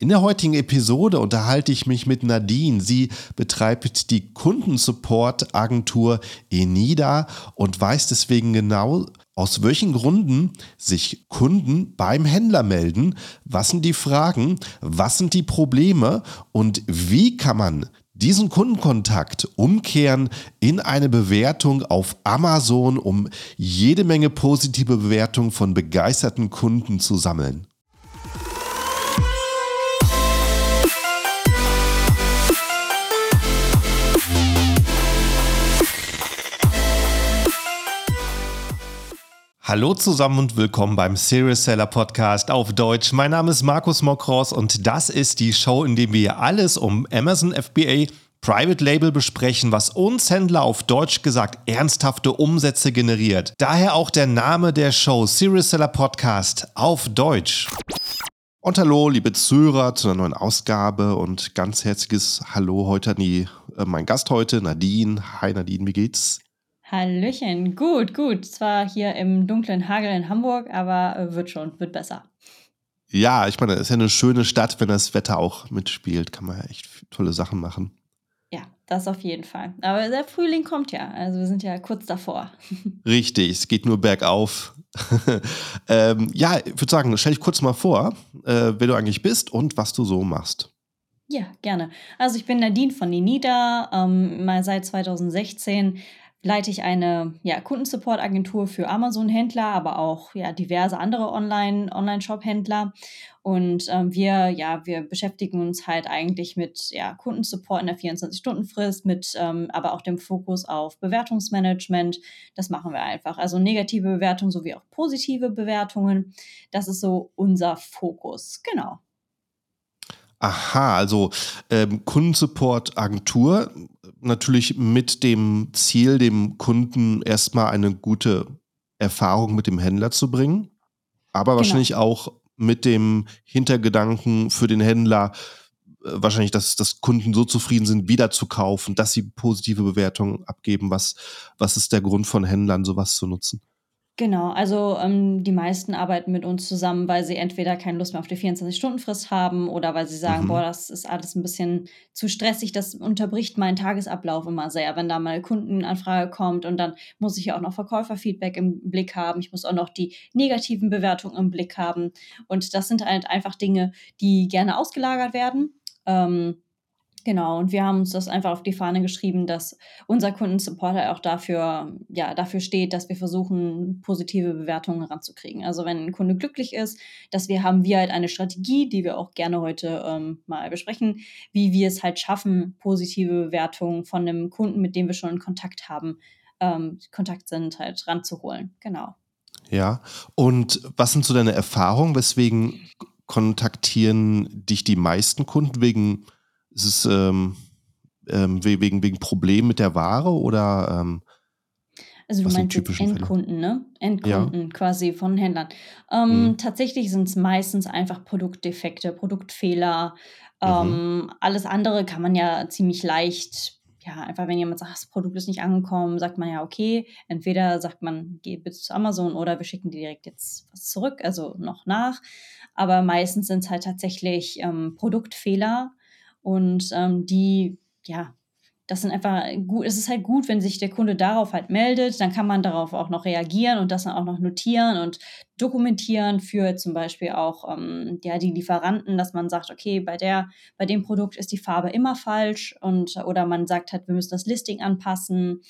In der heutigen Episode unterhalte ich mich mit Nadine. Sie betreibt die Kundensupport-Agentur Enida und weiß deswegen genau, aus welchen Gründen sich Kunden beim Händler melden, was sind die Fragen, was sind die Probleme und wie kann man diesen Kundenkontakt umkehren in eine Bewertung auf Amazon, um jede Menge positive Bewertungen von begeisterten Kunden zu sammeln. Hallo zusammen und willkommen beim Serious Seller Podcast auf Deutsch. Mein Name ist Markus Mokros und das ist die Show, in der wir alles um Amazon FBA Private Label besprechen, was uns Händler auf Deutsch gesagt ernsthafte Umsätze generiert. Daher auch der Name der Show Serious Seller Podcast auf Deutsch. Und hallo, liebe Zuhörer, zu einer neuen Ausgabe und ganz herzliches Hallo heute an die, äh, mein Gast heute, Nadine. Hi Nadine, wie geht's? Hallöchen, gut, gut. Zwar hier im dunklen Hagel in Hamburg, aber äh, wird schon, wird besser. Ja, ich meine, es ist ja eine schöne Stadt, wenn das Wetter auch mitspielt, kann man ja echt tolle Sachen machen. Ja, das auf jeden Fall. Aber der Frühling kommt ja, also wir sind ja kurz davor. Richtig, es geht nur bergauf. ähm, ja, ich würde sagen, stell dich kurz mal vor, äh, wer du eigentlich bist und was du so machst. Ja, gerne. Also ich bin Nadine von Ninida, ähm, mal seit 2016 leite ich eine ja, Kundensupport-Agentur für Amazon-Händler, aber auch ja, diverse andere Online-Shop-Händler. und ähm, wir, ja, wir beschäftigen uns halt eigentlich mit ja, Kundensupport in der 24-Stunden-Frist, mit ähm, aber auch dem Fokus auf Bewertungsmanagement. Das machen wir einfach. Also negative Bewertungen sowie auch positive Bewertungen. Das ist so unser Fokus. Genau. Aha, also ähm, Kundensupport-Agentur, natürlich mit dem Ziel, dem Kunden erstmal eine gute Erfahrung mit dem Händler zu bringen, aber genau. wahrscheinlich auch mit dem Hintergedanken für den Händler, äh, wahrscheinlich, dass, dass Kunden so zufrieden sind, wieder zu kaufen, dass sie positive Bewertungen abgeben. Was, was ist der Grund von Händlern, sowas zu nutzen? Genau, also ähm, die meisten arbeiten mit uns zusammen, weil sie entweder keine Lust mehr auf die 24-Stunden-Frist haben oder weil sie sagen, mhm. boah, das ist alles ein bisschen zu stressig, das unterbricht meinen Tagesablauf immer sehr, wenn da mal eine Kundenanfrage kommt und dann muss ich ja auch noch Verkäuferfeedback im Blick haben, ich muss auch noch die negativen Bewertungen im Blick haben und das sind halt einfach Dinge, die gerne ausgelagert werden. Ähm, Genau, und wir haben uns das einfach auf die Fahne geschrieben, dass unser Kundensupporter auch dafür, ja, dafür steht, dass wir versuchen, positive Bewertungen ranzukriegen. Also wenn ein Kunde glücklich ist, dass wir haben wir halt eine Strategie, die wir auch gerne heute ähm, mal besprechen, wie wir es halt schaffen, positive Bewertungen von einem Kunden, mit dem wir schon in Kontakt haben, ähm, Kontakt sind, halt ranzuholen. Genau. Ja, und was sind so deine Erfahrungen? Weswegen kontaktieren dich die meisten Kunden wegen ist es ähm, ähm, wegen, wegen Problemen mit der Ware oder ähm, also du meinst jetzt Endkunden, ne? Endkunden ja. quasi von Händlern. Ähm, mhm. Tatsächlich sind es meistens einfach Produktdefekte, Produktfehler. Ähm, mhm. Alles andere kann man ja ziemlich leicht, ja, einfach wenn jemand sagt, das Produkt ist nicht angekommen, sagt man ja, okay, entweder sagt man, geh bitte zu Amazon oder wir schicken dir direkt jetzt was zurück, also noch nach. Aber meistens sind es halt tatsächlich ähm, Produktfehler, und ähm, die, ja, das sind einfach gut, es ist halt gut, wenn sich der Kunde darauf halt meldet, dann kann man darauf auch noch reagieren und das dann auch noch notieren und dokumentieren für zum Beispiel auch ähm, ja, die Lieferanten, dass man sagt, okay, bei der, bei dem Produkt ist die Farbe immer falsch und oder man sagt halt, wir müssen das Listing anpassen,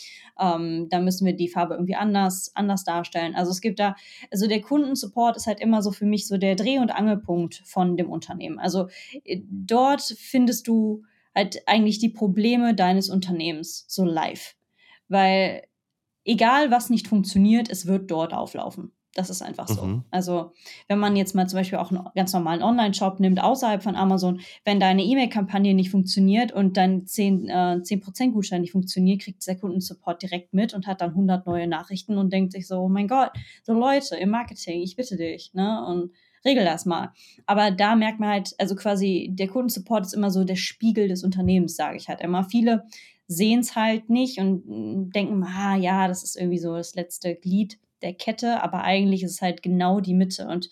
ähm, da müssen wir die Farbe irgendwie anders, anders darstellen. Also es gibt da, also der Kundensupport ist halt immer so für mich so der Dreh- und Angelpunkt von dem Unternehmen. Also äh, dort findest du halt eigentlich die Probleme deines Unternehmens so live. Weil egal was nicht funktioniert, es wird dort auflaufen. Das ist einfach so. Mhm. Also, wenn man jetzt mal zum Beispiel auch einen ganz normalen Online-Shop nimmt, außerhalb von Amazon, wenn deine E-Mail-Kampagne nicht funktioniert und dein 10%, äh, 10 Gutschein nicht funktioniert, kriegt der Kundensupport direkt mit und hat dann 100 neue Nachrichten und denkt sich so, oh mein Gott, so Leute im Marketing, ich bitte dich, ne? Und regel das mal. Aber da merkt man halt, also quasi der Kundensupport ist immer so der Spiegel des Unternehmens, sage ich halt immer. Viele sehen es halt nicht und mm, denken, ah ja, das ist irgendwie so das letzte Glied der Kette, aber eigentlich ist es halt genau die Mitte und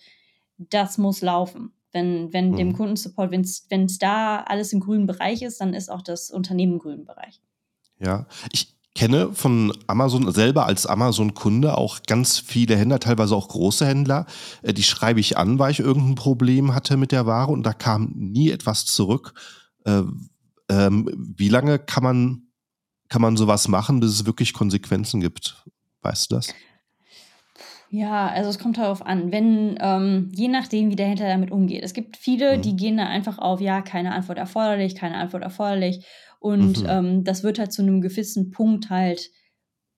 das muss laufen. Wenn, wenn mhm. dem Kundensupport, wenn es da alles im grünen Bereich ist, dann ist auch das Unternehmen im grünen Bereich. Ja, ich kenne von Amazon selber als Amazon-Kunde auch ganz viele Händler, teilweise auch große Händler. Äh, die schreibe ich an, weil ich irgendein Problem hatte mit der Ware und da kam nie etwas zurück. Äh, ähm, wie lange kann man, kann man sowas machen, bis es wirklich Konsequenzen gibt? Weißt du das? Ja, also es kommt darauf an, wenn, ähm, je nachdem, wie der Händler damit umgeht. Es gibt viele, mhm. die gehen da einfach auf, ja, keine Antwort erforderlich, keine Antwort erforderlich. Und mhm. ähm, das wird halt zu einem gewissen Punkt halt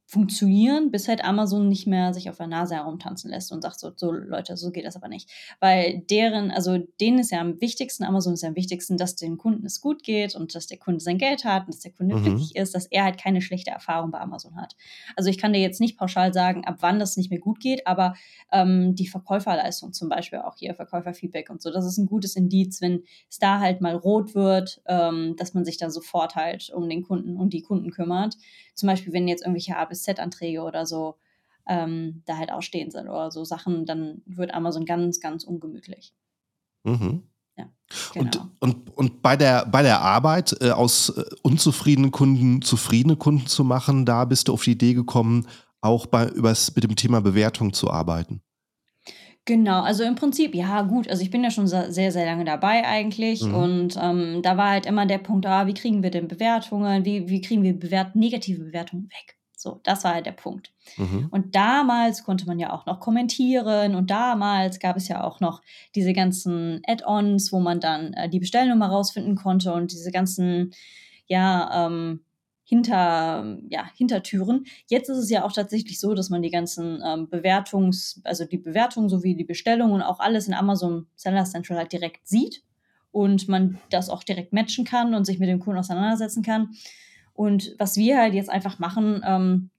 funktionieren, bis halt Amazon nicht mehr sich auf der Nase herumtanzen lässt und sagt so, so Leute, so geht das aber nicht. Weil deren, also denen ist ja am wichtigsten, Amazon ist ja am wichtigsten, dass den Kunden es gut geht und dass der Kunde sein Geld hat und dass der Kunde mhm. glücklich ist, dass er halt keine schlechte Erfahrung bei Amazon hat. Also ich kann dir jetzt nicht pauschal sagen, ab wann das nicht mehr gut geht, aber ähm, die Verkäuferleistung zum Beispiel auch hier, Verkäuferfeedback und so, das ist ein gutes Indiz, wenn es da halt mal rot wird, ähm, dass man sich da sofort halt um den Kunden und die Kunden kümmert zum Beispiel, wenn jetzt irgendwelche A bis Z-Anträge oder so ähm, da halt ausstehen sind oder so Sachen, dann wird Amazon ganz, ganz ungemütlich. Mhm. Ja, genau. und, und, und bei der, bei der Arbeit äh, aus äh, unzufriedenen Kunden zufriedene Kunden zu machen, da bist du auf die Idee gekommen, auch bei, übers, mit dem Thema Bewertung zu arbeiten. Genau, also im Prinzip, ja gut, also ich bin ja schon sehr, sehr lange dabei eigentlich mhm. und ähm, da war halt immer der Punkt, ah, wie kriegen wir denn Bewertungen, wie, wie kriegen wir bewert negative Bewertungen weg? So, das war halt der Punkt. Mhm. Und damals konnte man ja auch noch kommentieren und damals gab es ja auch noch diese ganzen Add-ons, wo man dann äh, die Bestellnummer rausfinden konnte und diese ganzen, ja, ähm, hinter, ja, Hintertüren. Jetzt ist es ja auch tatsächlich so, dass man die ganzen ähm, Bewertungs-, also die Bewertung sowie die Bestellungen und auch alles in Amazon Seller Central halt direkt sieht und man das auch direkt matchen kann und sich mit dem Kunden auseinandersetzen kann. Und was wir halt jetzt einfach machen, ähm,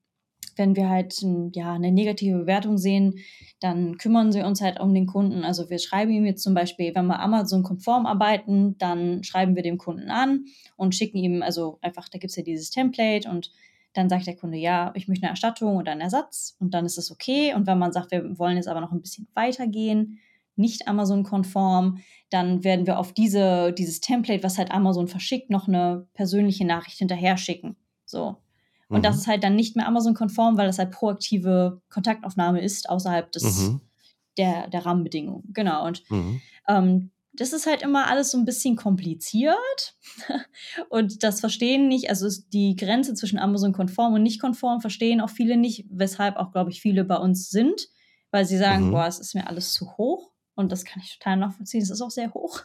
wenn wir halt ja, eine negative Bewertung sehen, dann kümmern sie uns halt um den Kunden. Also wir schreiben ihm jetzt zum Beispiel, wenn wir Amazon-konform arbeiten, dann schreiben wir dem Kunden an und schicken ihm, also einfach, da gibt es ja dieses Template und dann sagt der Kunde, ja, ich möchte eine Erstattung oder einen Ersatz und dann ist es okay. Und wenn man sagt, wir wollen jetzt aber noch ein bisschen weitergehen, nicht Amazon-konform, dann werden wir auf diese, dieses Template, was halt Amazon verschickt, noch eine persönliche Nachricht hinterher schicken. So. Und mhm. das ist halt dann nicht mehr Amazon-konform, weil das halt proaktive Kontaktaufnahme ist außerhalb des, mhm. der, der Rahmenbedingungen. Genau. Und mhm. ähm, das ist halt immer alles so ein bisschen kompliziert. und das verstehen nicht, also die Grenze zwischen Amazon-konform und nicht konform verstehen auch viele nicht, weshalb auch, glaube ich, viele bei uns sind, weil sie sagen, mhm. boah, es ist mir alles zu hoch. Und das kann ich total nachvollziehen. Es ist auch sehr hoch.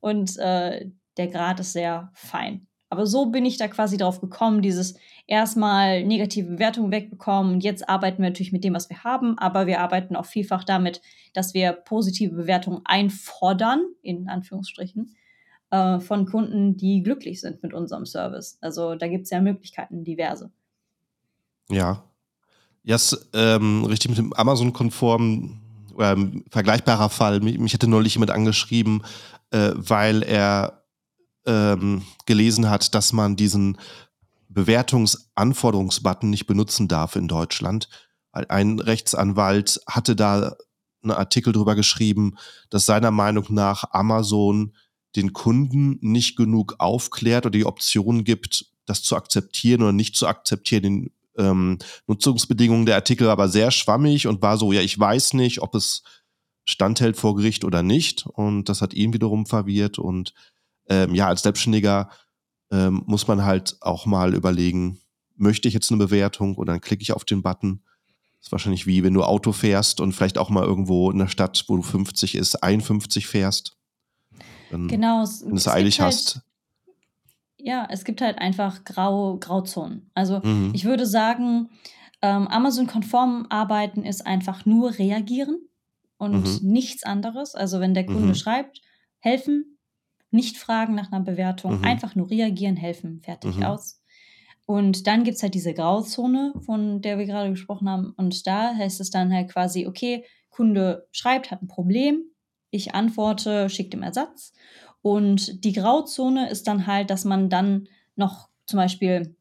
Und äh, der Grad ist sehr fein. Aber so bin ich da quasi drauf gekommen, dieses erstmal negative Bewertungen wegbekommen. Und jetzt arbeiten wir natürlich mit dem, was wir haben, aber wir arbeiten auch vielfach damit, dass wir positive Bewertungen einfordern, in Anführungsstrichen, äh, von Kunden, die glücklich sind mit unserem Service. Also da gibt es ja Möglichkeiten, diverse. Ja. Ja, yes, ähm, richtig mit dem Amazon-konformen ähm, vergleichbarer Fall. Mich, mich hätte neulich jemand angeschrieben, äh, weil er ähm, gelesen hat, dass man diesen Bewertungsanforderungsbutton nicht benutzen darf in Deutschland. Ein Rechtsanwalt hatte da einen Artikel drüber geschrieben, dass seiner Meinung nach Amazon den Kunden nicht genug aufklärt oder die Option gibt, das zu akzeptieren oder nicht zu akzeptieren. Den ähm, Nutzungsbedingungen der Artikel aber sehr schwammig und war so, ja, ich weiß nicht, ob es standhält vor Gericht oder nicht. Und das hat ihn wiederum verwirrt und ähm, ja, als Selbstständiger ähm, muss man halt auch mal überlegen, möchte ich jetzt eine Bewertung und dann klicke ich auf den Button. Das ist wahrscheinlich wie, wenn du Auto fährst und vielleicht auch mal irgendwo in der Stadt, wo du 50 ist, 51 fährst. Dann, genau, wenn du es eilig halt, hast. Ja, es gibt halt einfach Grau, Grauzonen. Also mhm. ich würde sagen, ähm, Amazon-konform arbeiten ist einfach nur reagieren und mhm. nichts anderes. Also wenn der Kunde mhm. schreibt, helfen, nicht fragen nach einer Bewertung, mhm. einfach nur reagieren, helfen, fertig, mhm. aus. Und dann gibt es halt diese Grauzone, von der wir gerade gesprochen haben. Und da heißt es dann halt quasi, okay, Kunde schreibt, hat ein Problem, ich antworte, schicke dem Ersatz. Und die Grauzone ist dann halt, dass man dann noch zum Beispiel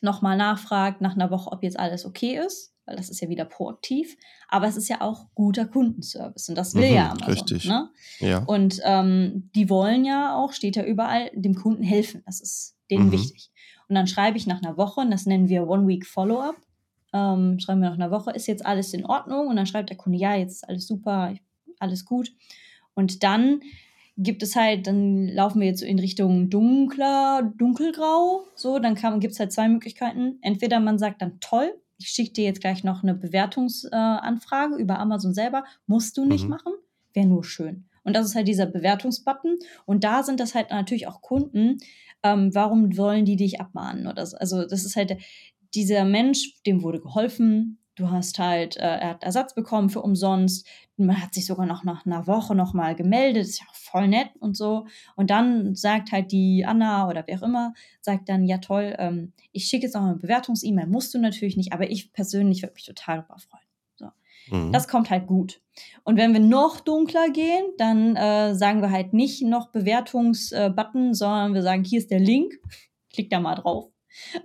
nochmal nachfragt nach einer Woche, ob jetzt alles okay ist. Weil das ist ja wieder proaktiv, aber es ist ja auch guter Kundenservice und das will mhm, ja Amazon. Richtig. Ne? Ja. Und ähm, die wollen ja auch, steht ja überall, dem Kunden helfen. Das ist denen mhm. wichtig. Und dann schreibe ich nach einer Woche, und das nennen wir One-Week-Follow-up, ähm, schreiben wir nach einer Woche, ist jetzt alles in Ordnung? Und dann schreibt der Kunde, ja, jetzt ist alles super, alles gut. Und dann gibt es halt, dann laufen wir jetzt so in Richtung dunkler, dunkelgrau. So, dann gibt es halt zwei Möglichkeiten. Entweder man sagt dann toll, ich schicke dir jetzt gleich noch eine Bewertungsanfrage äh, über Amazon selber. Musst du nicht mhm. machen, wäre nur schön. Und das ist halt dieser Bewertungsbutton. Und da sind das halt natürlich auch Kunden. Ähm, warum wollen die dich abmahnen? Oder so? Also, das ist halt dieser Mensch, dem wurde geholfen, Du hast halt, äh, er hat Ersatz bekommen für umsonst. Man hat sich sogar noch nach einer Woche nochmal gemeldet. Ist ja auch voll nett und so. Und dann sagt halt die Anna oder wer auch immer, sagt dann, ja toll, ähm, ich schicke jetzt noch eine Bewertungs-E-Mail. Musst du natürlich nicht, aber ich persönlich würde mich total darüber freuen. So. Mhm. Das kommt halt gut. Und wenn wir noch dunkler gehen, dann äh, sagen wir halt nicht noch Bewertungs-Button, äh, sondern wir sagen, hier ist der Link. Klick da mal drauf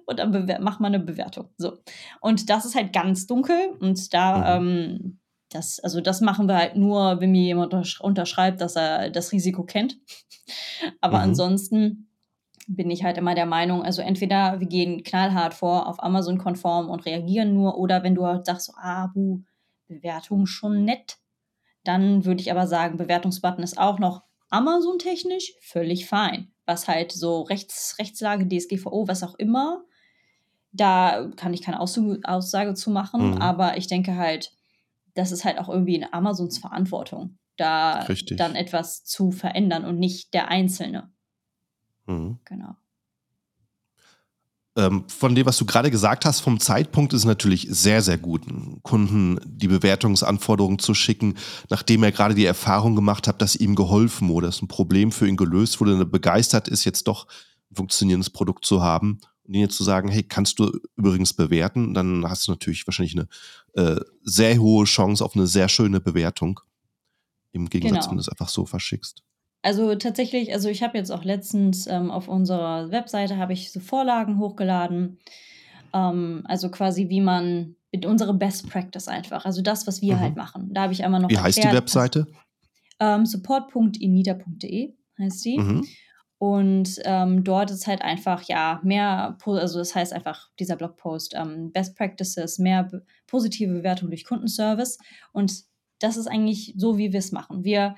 und dann macht man eine Bewertung. So. Und das ist halt ganz dunkel und da, mhm. ähm, das, also das machen wir halt nur, wenn mir jemand unterschreibt, dass er das Risiko kennt. Aber mhm. ansonsten bin ich halt immer der Meinung, also entweder wir gehen knallhart vor auf Amazon-konform und reagieren nur, oder wenn du halt sagst, so, ah, buh, Bewertung schon nett, dann würde ich aber sagen, Bewertungsbutton ist auch noch Amazon-technisch völlig fein was halt so Rechts, Rechtslage, DSGVO, was auch immer, da kann ich keine Aussage zu machen, mhm. aber ich denke halt, das ist halt auch irgendwie in Amazons Verantwortung, da Richtig. dann etwas zu verändern und nicht der Einzelne. Mhm. Genau von dem, was du gerade gesagt hast, vom Zeitpunkt ist es natürlich sehr, sehr gut, Kunden die Bewertungsanforderungen zu schicken, nachdem er gerade die Erfahrung gemacht hat, dass ihm geholfen wurde, dass ein Problem für ihn gelöst wurde, er begeistert ist, jetzt doch ein funktionierendes Produkt zu haben und ihnen jetzt zu sagen, hey, kannst du übrigens bewerten, dann hast du natürlich wahrscheinlich eine äh, sehr hohe Chance auf eine sehr schöne Bewertung. Im Gegensatz, genau. wenn du es einfach so verschickst. Also tatsächlich, also ich habe jetzt auch letztens ähm, auf unserer Webseite habe ich so Vorlagen hochgeladen. Ähm, also quasi wie man mit unserer Best Practice einfach, also das, was wir mhm. halt machen. Da habe ich einmal noch. Wie erklärt, heißt die Webseite? Ähm, support.inida.de heißt die. Mhm. Und ähm, dort ist halt einfach, ja, mehr, also das heißt einfach dieser Blogpost, ähm, Best Practices, mehr positive Bewertung durch Kundenservice. Und das ist eigentlich so, wie wir es machen. Wir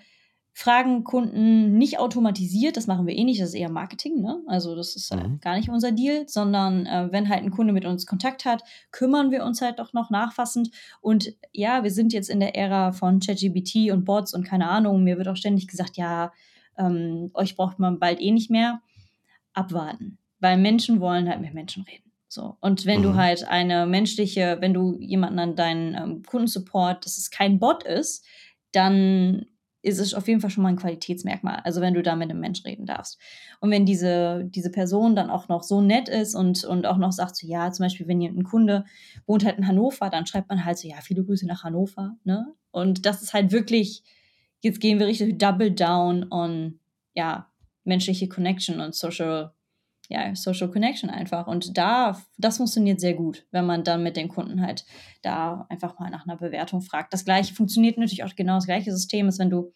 fragen Kunden nicht automatisiert, das machen wir eh nicht, das ist eher Marketing, ne? Also das ist äh, mhm. gar nicht unser Deal, sondern äh, wenn halt ein Kunde mit uns Kontakt hat, kümmern wir uns halt doch noch nachfassend. Und ja, wir sind jetzt in der Ära von ChatGBT und Bots und keine Ahnung, mir wird auch ständig gesagt, ja, ähm, euch braucht man bald eh nicht mehr. Abwarten. Weil Menschen wollen halt mit Menschen reden. So. Und wenn mhm. du halt eine menschliche, wenn du jemanden an deinen ähm, Kundensupport, dass es kein Bot ist, dann ist es auf jeden Fall schon mal ein Qualitätsmerkmal. Also wenn du da mit einem Mensch reden darfst. Und wenn diese, diese Person dann auch noch so nett ist und, und auch noch sagt, so ja, zum Beispiel, wenn ein Kunde wohnt halt in Hannover, dann schreibt man halt so, ja, viele Grüße nach Hannover. Ne? Und das ist halt wirklich, jetzt gehen wir richtig double down on, ja, menschliche Connection und Social, ja, Social Connection einfach. Und da, das funktioniert sehr gut, wenn man dann mit den Kunden halt da einfach mal nach einer Bewertung fragt. Das gleiche funktioniert natürlich auch genau das gleiche System, ist, wenn du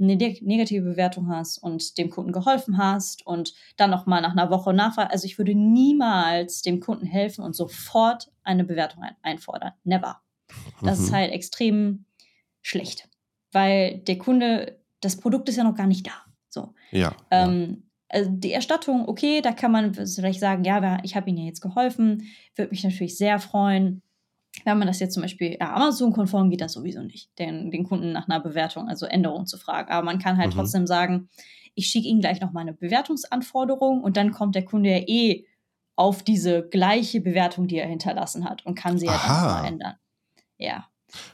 eine negative Bewertung hast und dem Kunden geholfen hast und dann noch mal nach einer Woche nachfragen. Also ich würde niemals dem Kunden helfen und sofort eine Bewertung ein einfordern. Never. Das mhm. ist halt extrem schlecht, weil der Kunde, das Produkt ist ja noch gar nicht da. So. Ja. Ähm, also die Erstattung, okay, da kann man vielleicht sagen, ja, ich habe Ihnen ja jetzt geholfen, würde mich natürlich sehr freuen. Wenn man das jetzt zum Beispiel ja, Amazon-konform geht das sowieso nicht, den, den Kunden nach einer Bewertung, also Änderung zu fragen. Aber man kann halt mhm. trotzdem sagen, ich schicke Ihnen gleich noch mal eine Bewertungsanforderung und dann kommt der Kunde ja eh auf diese gleiche Bewertung, die er hinterlassen hat und kann sie ja dann mal ändern. Ja.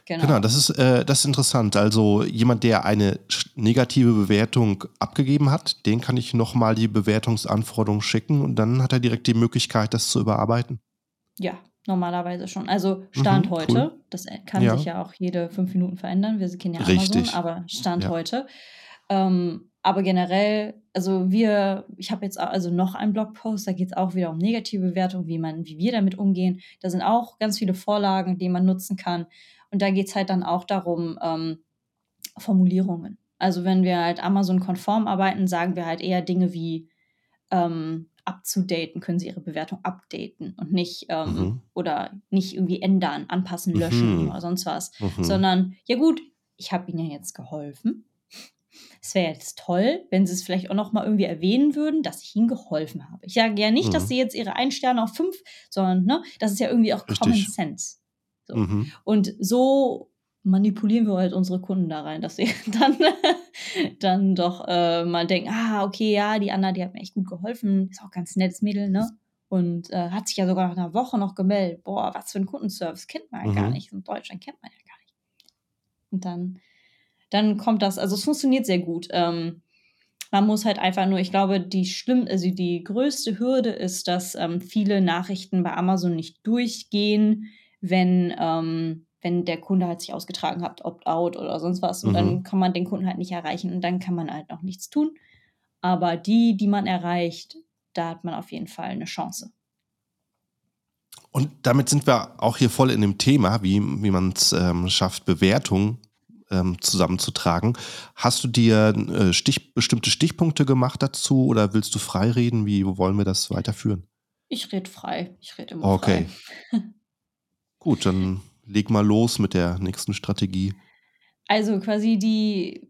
Genau. genau, das ist, äh, das ist interessant. Also jemand, der eine negative Bewertung abgegeben hat, den kann ich nochmal die Bewertungsanforderung schicken und dann hat er direkt die Möglichkeit, das zu überarbeiten. Ja, normalerweise schon. Also Stand mhm, heute, cool. das kann ja. sich ja auch jede fünf Minuten verändern. Wir kennen ja Amazon, Richtig. aber Stand ja. heute. Ähm, aber generell, also wir, ich habe jetzt also noch einen Blogpost, da geht es auch wieder um negative Bewertungen, wie man, wie wir damit umgehen. Da sind auch ganz viele Vorlagen, die man nutzen kann. Und da geht es halt dann auch darum, ähm, Formulierungen. Also wenn wir halt Amazon-konform arbeiten, sagen wir halt eher Dinge wie ähm, abzudaten, können sie ihre Bewertung updaten und nicht ähm, mhm. oder nicht irgendwie ändern, anpassen, löschen mhm. oder sonst was, mhm. sondern ja gut, ich habe ihnen ja jetzt geholfen es wäre jetzt toll, wenn sie es vielleicht auch noch mal irgendwie erwähnen würden, dass ich ihnen geholfen habe. Ich sage ja nicht, mhm. dass sie jetzt ihre ein Sterne auf fünf, sondern ne, das ist ja irgendwie auch Richtig. Common Sense. So. Mhm. Und so manipulieren wir halt unsere Kunden da rein, dass sie dann, dann doch äh, mal denken, ah, okay, ja, die Anna, die hat mir echt gut geholfen, ist auch ganz nettes Mädel, ne? Und äh, hat sich ja sogar nach einer Woche noch gemeldet. Boah, was für ein Kundenservice kennt man ja mhm. gar nicht. In Deutschland kennt man ja gar nicht. Und dann dann kommt das, also es funktioniert sehr gut. Ähm, man muss halt einfach nur, ich glaube, die schlimm, also die größte Hürde ist, dass ähm, viele Nachrichten bei Amazon nicht durchgehen, wenn, ähm, wenn der Kunde halt sich ausgetragen hat, Opt-out oder sonst was. Und mhm. dann kann man den Kunden halt nicht erreichen und dann kann man halt auch nichts tun. Aber die, die man erreicht, da hat man auf jeden Fall eine Chance. Und damit sind wir auch hier voll in dem Thema, wie, wie man es ähm, schafft, Bewertungen ähm, zusammenzutragen. Hast du dir äh, Stich, bestimmte Stichpunkte gemacht dazu oder willst du frei reden? Wie wollen wir das weiterführen? Ich rede frei. Ich rede immer okay. frei. Gut, dann leg mal los mit der nächsten Strategie. Also quasi die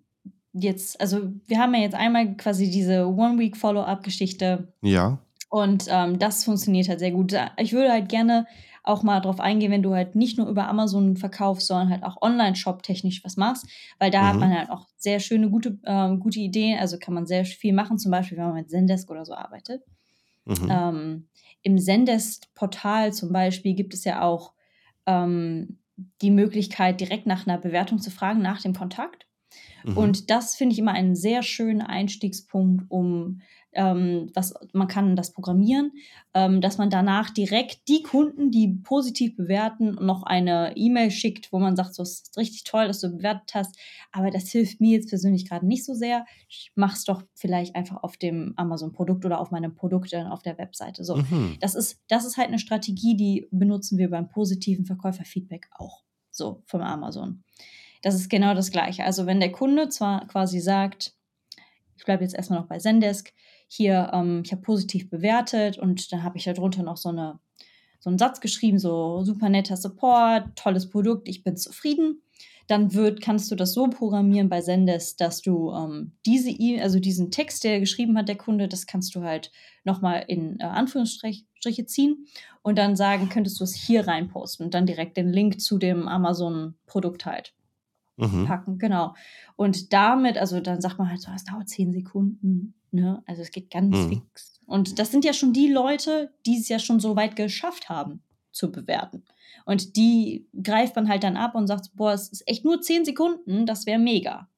jetzt, also wir haben ja jetzt einmal quasi diese One-Week-Follow-up-Geschichte. Ja. Und ähm, das funktioniert halt sehr gut. Ich würde halt gerne auch mal drauf eingehen, wenn du halt nicht nur über Amazon verkaufst, sondern halt auch Online-Shop technisch was machst, weil da mhm. hat man halt auch sehr schöne, gute, äh, gute Ideen, also kann man sehr viel machen, zum Beispiel, wenn man mit Zendesk oder so arbeitet. Mhm. Ähm, Im Zendesk-Portal zum Beispiel gibt es ja auch ähm, die Möglichkeit, direkt nach einer Bewertung zu fragen, nach dem Kontakt. Mhm. Und das finde ich immer einen sehr schönen Einstiegspunkt, um ähm, was, man kann das programmieren, ähm, dass man danach direkt die Kunden, die positiv bewerten, noch eine E-Mail schickt, wo man sagt, so es ist richtig toll, dass du bewertet hast, aber das hilft mir jetzt persönlich gerade nicht so sehr. Ich mache es doch vielleicht einfach auf dem Amazon-Produkt oder auf meinem Produkt dann auf der Webseite. So, mhm. das ist das ist halt eine Strategie, die benutzen wir beim positiven Verkäuferfeedback auch. So vom Amazon. Das ist genau das Gleiche. Also wenn der Kunde zwar quasi sagt, ich bleibe jetzt erstmal noch bei Zendesk, hier, ähm, ich habe positiv bewertet und dann habe ich darunter noch so, eine, so einen Satz geschrieben, so super netter Support, tolles Produkt, ich bin zufrieden. Dann wird, kannst du das so programmieren bei Sendes, dass du ähm, diese e also diesen Text, der geschrieben hat, der Kunde, das kannst du halt nochmal in äh, Anführungsstriche ziehen und dann sagen, könntest du es hier reinposten und dann direkt den Link zu dem Amazon-Produkt halt mhm. packen. Genau. Und damit, also dann sagt man halt so, es dauert zehn Sekunden Ne? Also es geht ganz mhm. fix. Und das sind ja schon die Leute, die es ja schon so weit geschafft haben zu bewerten. Und die greift man halt dann ab und sagt, boah, es ist echt nur zehn Sekunden, das wäre mega.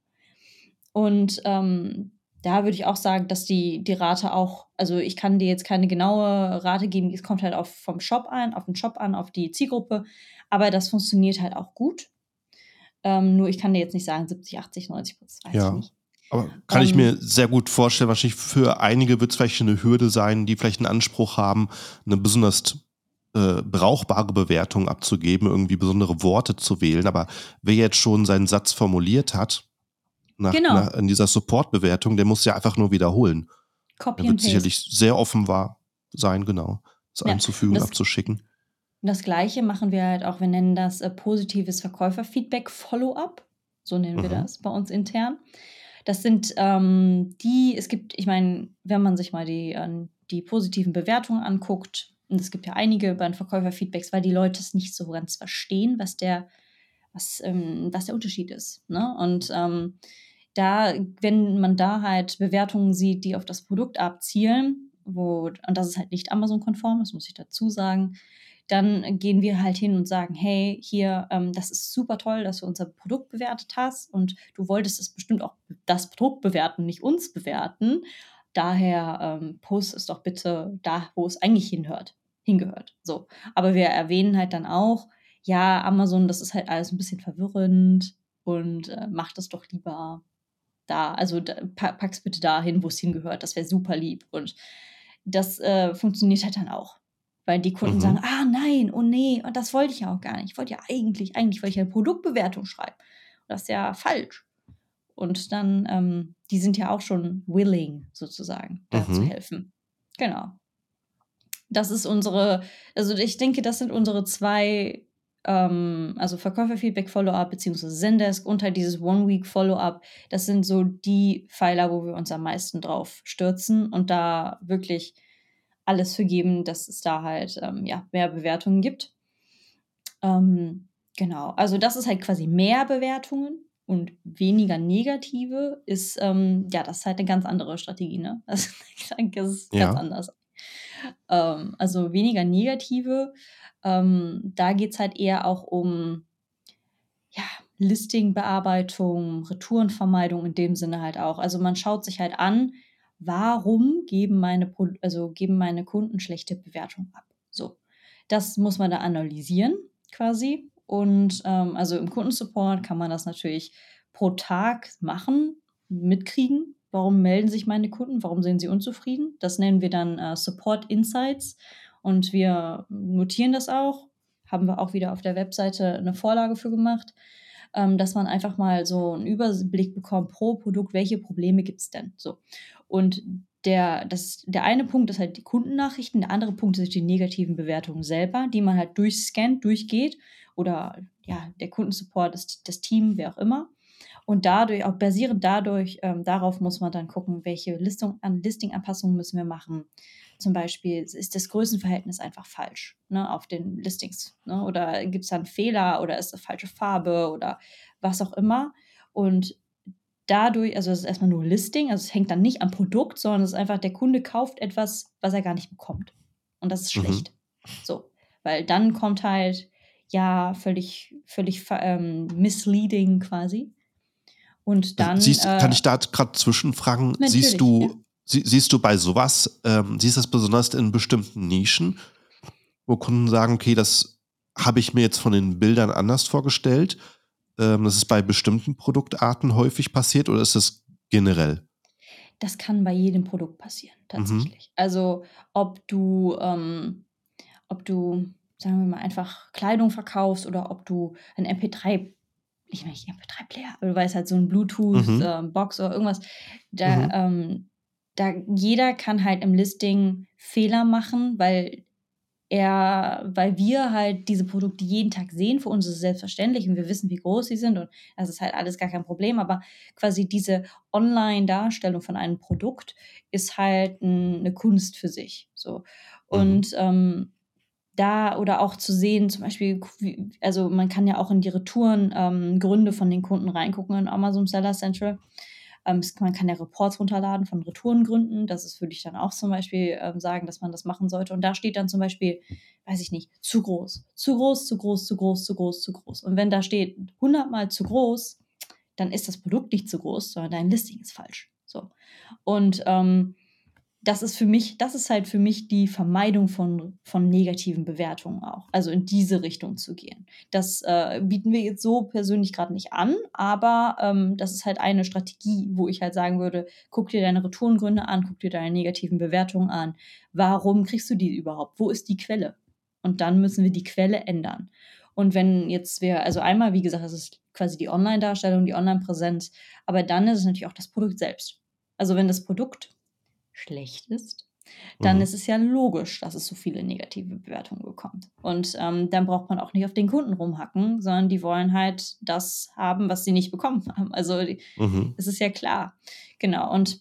Und ähm, da würde ich auch sagen, dass die, die Rate auch, also ich kann dir jetzt keine genaue Rate geben, es kommt halt auf, vom Shop an, auf den Shop an, auf die Zielgruppe, aber das funktioniert halt auch gut. Ähm, nur ich kann dir jetzt nicht sagen, 70, 80, 90 Prozent, ja. ich nicht. Aber kann um, ich mir ähm. sehr gut vorstellen, wahrscheinlich für einige wird es vielleicht eine Hürde sein, die vielleicht einen Anspruch haben, eine besonders äh, brauchbare Bewertung abzugeben, irgendwie besondere Worte zu wählen. Aber wer jetzt schon seinen Satz formuliert hat, nach, genau. nach, in dieser Support-Bewertung, der muss ja einfach nur wiederholen. Copy er wird sicherlich sehr offen war, sein, genau, es ja, einzufügen, das, abzuschicken. Das gleiche machen wir halt auch, wir nennen das äh, positives Verkäufer-Feedback-Follow-up. So nennen wir mhm. das bei uns intern. Das sind ähm, die, es gibt, ich meine, wenn man sich mal die, äh, die positiven Bewertungen anguckt, und es gibt ja einige bei den Verkäuferfeedbacks, weil die Leute es nicht so ganz verstehen, was der, was, ähm, was der Unterschied ist. Ne? Und ähm, da, wenn man da halt Bewertungen sieht, die auf das Produkt abzielen, wo, und das ist halt nicht Amazon-konform, das muss ich dazu sagen, dann gehen wir halt hin und sagen, hey, hier, ähm, das ist super toll, dass du unser Produkt bewertet hast und du wolltest es bestimmt auch das Produkt bewerten, nicht uns bewerten. Daher ähm, post es doch bitte da, wo es eigentlich hinhört, hingehört. So. Aber wir erwähnen halt dann auch, ja, Amazon, das ist halt alles ein bisschen verwirrend und äh, macht das doch lieber da, also da, pack's bitte dahin, wo es hingehört. Das wäre super lieb. Und das äh, funktioniert halt dann auch. Weil die Kunden mhm. sagen, ah nein, oh nee, und das wollte ich ja auch gar nicht. Ich wollte ja eigentlich, eigentlich wollte ich eine Produktbewertung schreiben. Und das ist ja falsch. Und dann, ähm, die sind ja auch schon willing, sozusagen, da mhm. zu helfen. Genau. Das ist unsere, also ich denke, das sind unsere zwei, ähm, also Verkäuferfeedback Follow-up beziehungsweise Zendesk und halt dieses One-Week Follow-up. Das sind so die Pfeiler, wo wir uns am meisten drauf stürzen und da wirklich alles für geben, dass es da halt ähm, ja, mehr Bewertungen gibt. Ähm, genau, also das ist halt quasi mehr Bewertungen und weniger negative ist, ähm, ja, das ist halt eine ganz andere Strategie, ne? Also ich denke, das ist ja. ganz anders. Ähm, also weniger negative, ähm, da geht es halt eher auch um, ja, Listingbearbeitung, Retourenvermeidung in dem Sinne halt auch. Also man schaut sich halt an, warum geben meine, also geben meine Kunden schlechte Bewertungen ab. So, das muss man da analysieren quasi. Und ähm, also im Kundensupport kann man das natürlich pro Tag machen, mitkriegen. Warum melden sich meine Kunden? Warum sind sie unzufrieden? Das nennen wir dann äh, Support Insights. Und wir notieren das auch. Haben wir auch wieder auf der Webseite eine Vorlage für gemacht, ähm, dass man einfach mal so einen Überblick bekommt pro Produkt, welche Probleme gibt es denn. So. Und der, das, der eine Punkt ist halt die Kundennachrichten, der andere Punkt sind die negativen Bewertungen selber, die man halt durchscannt, durchgeht oder ja, der Kundensupport, das, das Team, wer auch immer. Und dadurch, auch basierend dadurch, ähm, darauf muss man dann gucken, welche Listung, an Listing-Anpassungen müssen wir machen. Zum Beispiel ist das Größenverhältnis einfach falsch ne, auf den Listings. Ne? Oder gibt es da einen Fehler oder ist das falsche Farbe oder was auch immer. Und dadurch, also es ist erstmal nur Listing, also es hängt dann nicht am Produkt, sondern es ist einfach, der Kunde kauft etwas, was er gar nicht bekommt. Und das ist mhm. schlecht. So, weil dann kommt halt, ja, völlig, völlig ähm, misleading quasi. Und dann. Siehst, äh, kann ich da gerade zwischenfragen? Siehst du, ja. sie, siehst du bei sowas, ähm, siehst du das besonders in bestimmten Nischen, wo Kunden sagen, okay, das habe ich mir jetzt von den Bildern anders vorgestellt? Ähm, das ist bei bestimmten Produktarten häufig passiert oder ist das generell? Das kann bei jedem Produkt passieren, mhm. tatsächlich. Mhm. Also ob du, ähm, ob du, sagen wir mal, einfach Kleidung verkaufst oder ob du ein MP3 ich meine, MP3-Player, du weißt halt so ein Bluetooth-Box mhm. äh, oder irgendwas. Da, mhm. ähm, da jeder kann halt im Listing Fehler machen, weil er, weil wir halt diese Produkte jeden Tag sehen, für uns ist es selbstverständlich und wir wissen, wie groß sie sind und das ist halt alles gar kein Problem, aber quasi diese Online-Darstellung von einem Produkt ist halt eine Kunst für sich. So. Und mhm. ähm, da oder auch zu sehen, zum Beispiel, also man kann ja auch in die Retourengründe ähm, von den Kunden reingucken in Amazon Seller Central. Ähm, man kann ja Reports runterladen von Retourengründen. Das ist, würde ich dann auch zum Beispiel ähm, sagen, dass man das machen sollte. Und da steht dann zum Beispiel, weiß ich nicht, zu groß, zu groß, zu groß, zu groß, zu groß, zu groß. Und wenn da steht 100 mal zu groß, dann ist das Produkt nicht zu groß, sondern dein Listing ist falsch. So. Und ähm, das ist für mich, das ist halt für mich die Vermeidung von, von negativen Bewertungen auch. Also in diese Richtung zu gehen. Das äh, bieten wir jetzt so persönlich gerade nicht an, aber ähm, das ist halt eine Strategie, wo ich halt sagen würde, guck dir deine Retourengründe an, guck dir deine negativen Bewertungen an. Warum kriegst du die überhaupt? Wo ist die Quelle? Und dann müssen wir die Quelle ändern. Und wenn jetzt wir, also einmal, wie gesagt, es ist quasi die Online-Darstellung, die Online-Präsenz, aber dann ist es natürlich auch das Produkt selbst. Also wenn das Produkt schlecht ist, dann mhm. ist es ja logisch, dass es so viele negative Bewertungen bekommt. Und ähm, dann braucht man auch nicht auf den Kunden rumhacken, sondern die wollen halt das haben, was sie nicht bekommen haben. Also mhm. es ist ja klar. Genau. Und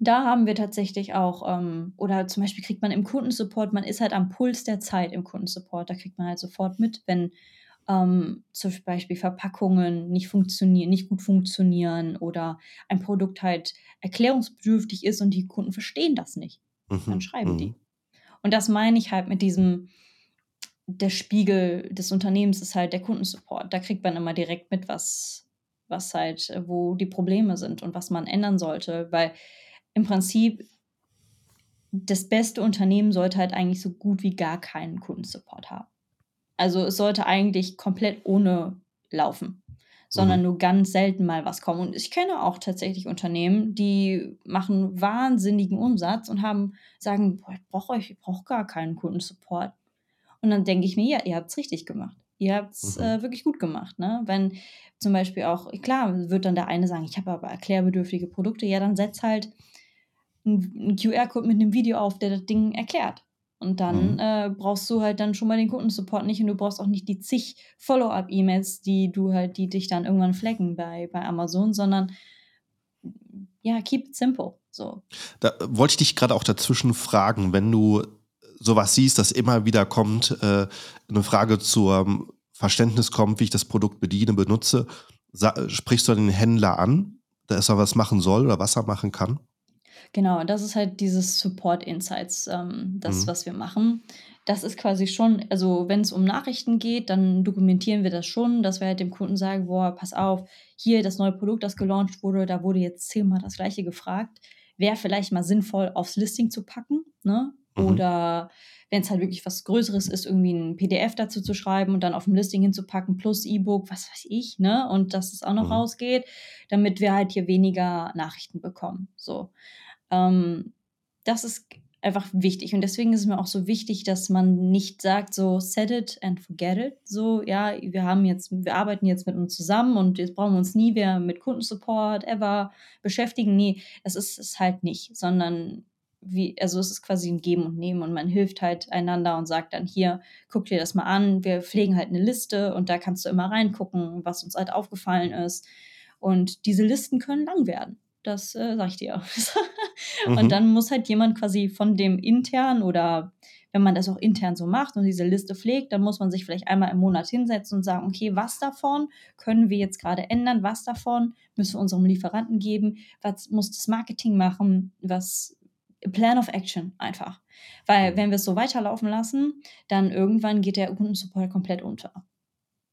da haben wir tatsächlich auch, ähm, oder zum Beispiel kriegt man im Kundensupport, man ist halt am Puls der Zeit im Kundensupport, da kriegt man halt sofort mit, wenn ähm, zum Beispiel Verpackungen nicht funktionieren, nicht gut funktionieren oder ein Produkt halt erklärungsbedürftig ist und die Kunden verstehen das nicht. Mhm. Dann schreiben mhm. die. Und das meine ich halt mit diesem, der Spiegel des Unternehmens ist halt der Kundensupport. Da kriegt man immer direkt mit, was, was halt, wo die Probleme sind und was man ändern sollte. Weil im Prinzip das beste Unternehmen sollte halt eigentlich so gut wie gar keinen Kundensupport haben. Also es sollte eigentlich komplett ohne laufen. sondern mhm. nur ganz selten mal was kommt. Und ich kenne auch tatsächlich Unternehmen, die machen wahnsinnigen Umsatz und haben, sagen, boah, ich brauche euch, ich brauche gar keinen Kundensupport. Und dann denke ich mir, ja, ihr habt es richtig gemacht. Ihr habt es mhm. äh, wirklich gut gemacht. Ne? Wenn zum Beispiel auch, klar, wird dann der eine sagen, ich habe aber erklärbedürftige Produkte, ja, dann setz halt einen QR-Code mit einem Video auf, der das Ding erklärt. Und dann mhm. äh, brauchst du halt dann schon mal den Kundensupport nicht und du brauchst auch nicht die zig Follow-up-E-Mails, die du halt, die dich dann irgendwann flecken bei, bei Amazon, sondern ja, keep it simple. So. Da wollte ich dich gerade auch dazwischen fragen, wenn du sowas siehst, das immer wieder kommt, äh, eine Frage zum Verständnis kommt, wie ich das Produkt bediene, benutze, sprichst du den Händler an, dass er was machen soll oder was er machen kann? Genau, das ist halt dieses Support Insights, ähm, das, Mhm. was wir machen. Das ist quasi schon, also wenn es um Nachrichten geht, dann dokumentieren wir das schon, dass wir halt dem Kunden sagen, boah, pass auf, hier das neue Produkt, das gelauncht wurde, da wurde jetzt zehnmal das gleiche gefragt. Wäre vielleicht mal sinnvoll, aufs Listing zu packen, ne? Mhm. Oder wenn es halt wirklich was Größeres ist, irgendwie ein PDF dazu zu schreiben und dann auf dem Listing hinzupacken, plus E-Book, was weiß ich, ne? Und dass es auch noch Mhm. rausgeht, damit wir halt hier weniger Nachrichten bekommen. So. Ähm, das ist einfach wichtig. Und deswegen ist es mir auch so wichtig, dass man nicht sagt, so set it and forget it. So, ja, wir haben jetzt, wir arbeiten jetzt mit uns zusammen und jetzt brauchen wir uns nie mehr mit Kundensupport ever beschäftigen. Nee, das ist es halt nicht, sondern wie, also es ist quasi ein Geben und Nehmen und man hilft halt einander und sagt dann hier, guck dir das mal an, wir pflegen halt eine Liste und da kannst du immer reingucken, was uns halt aufgefallen ist. Und diese Listen können lang werden. Das äh, sag ich dir. und mhm. dann muss halt jemand quasi von dem intern oder wenn man das auch intern so macht und diese Liste pflegt, dann muss man sich vielleicht einmal im Monat hinsetzen und sagen, okay, was davon können wir jetzt gerade ändern? Was davon müssen wir unserem Lieferanten geben? Was muss das Marketing machen? Was Plan of Action einfach. Weil mhm. wenn wir es so weiterlaufen lassen, dann irgendwann geht der Kundensupport komplett unter.